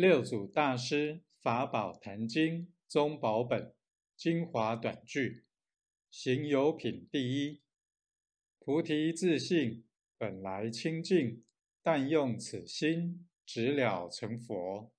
六祖大师法宝坛经宗宝本精华短句，行有品第一。菩提自性本来清净，但用此心直了成佛。